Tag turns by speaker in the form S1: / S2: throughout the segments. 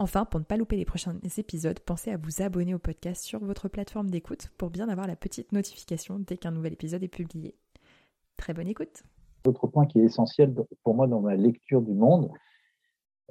S1: Enfin, pour ne pas louper les prochains épisodes, pensez à vous abonner au podcast sur votre plateforme d'écoute pour bien avoir la petite notification dès qu'un nouvel épisode est publié. Très bonne écoute.
S2: L'autre point qui est essentiel pour moi dans ma lecture du monde,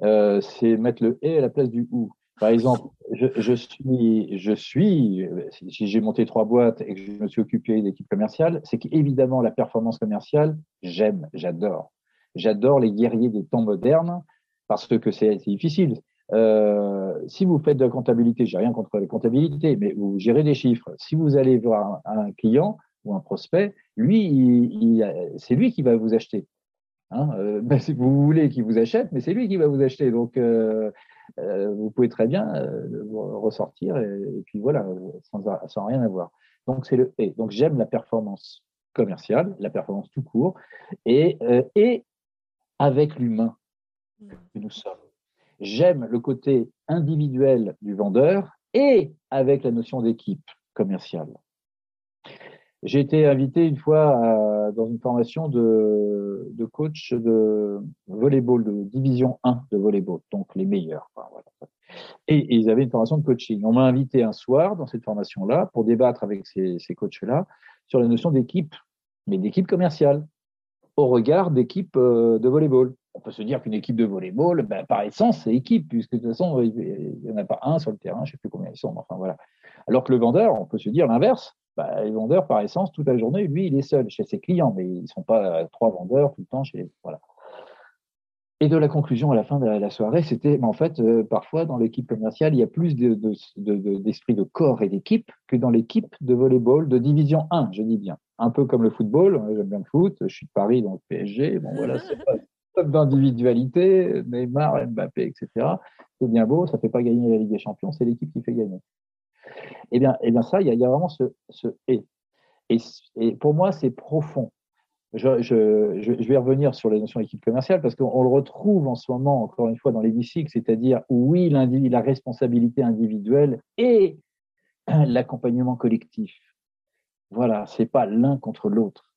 S2: euh, c'est mettre le et à la place du ou. Par exemple, je, suis, je suis, si j'ai monté trois boîtes et que je me suis occupé d'équipe commerciale, c'est qu'évidemment la performance commerciale, j'aime, j'adore. J'adore les guerriers des temps modernes parce que c'est difficile. Euh, si vous faites de la comptabilité, j'ai rien contre la comptabilité, mais vous gérez des chiffres. Si vous allez voir un, client ou un prospect, lui, c'est lui qui va vous acheter. Hein euh, ben, si vous voulez qu'il vous achète, mais c'est lui qui va vous acheter. Donc, euh, vous pouvez très bien ressortir et, puis voilà, sans, sans, rien avoir. Donc, c'est le et. Donc, j'aime la performance commerciale, la performance tout court, et, et avec l'humain que nous sommes j'aime le côté individuel du vendeur et avec la notion d'équipe commerciale. J'ai été invité une fois dans une formation de, de, coach de volleyball, de division 1 de volleyball, donc les meilleurs. Et, ils avaient une formation de coaching. On m'a invité un soir dans cette formation-là pour débattre avec ces, ces coachs-là sur la notion d'équipe, mais d'équipe commerciale, au regard d'équipe euh, de volleyball on peut se dire qu'une équipe de volleyball, ben, par essence, c'est équipe, puisque de toute façon, il n'y en a pas un sur le terrain, je ne sais plus combien ils sont. Enfin, voilà. Alors que le vendeur, on peut se dire l'inverse. Ben, le vendeur, par essence, toute la journée, lui, il est seul chez ses clients, mais ils ne sont pas trois vendeurs tout le temps chez. Voilà. Et de la conclusion à la fin de la soirée, c'était, en fait, euh, parfois dans l'équipe commerciale, il y a plus d'esprit de, de, corps et d'équipe que dans l'équipe de volleyball de division 1, je dis bien. Un peu comme le football, j'aime bien le foot, je suis de Paris, donc PSG, bon voilà, c'est pas, d'individualité, Neymar, Mbappé, etc. C'est bien beau, ça ne fait pas gagner la Ligue des Champions, c'est l'équipe qui fait gagner. Eh bien, eh bien ça, il y, a vraiment ce, et. et. pour moi, c'est profond. Je, vais revenir sur la notion d'équipe commerciale parce qu'on le retrouve en ce moment, encore une fois, dans l'hémicycle, c'est-à-dire, oui, la responsabilité individuelle et l'accompagnement collectif. Voilà, c'est pas l'un contre l'autre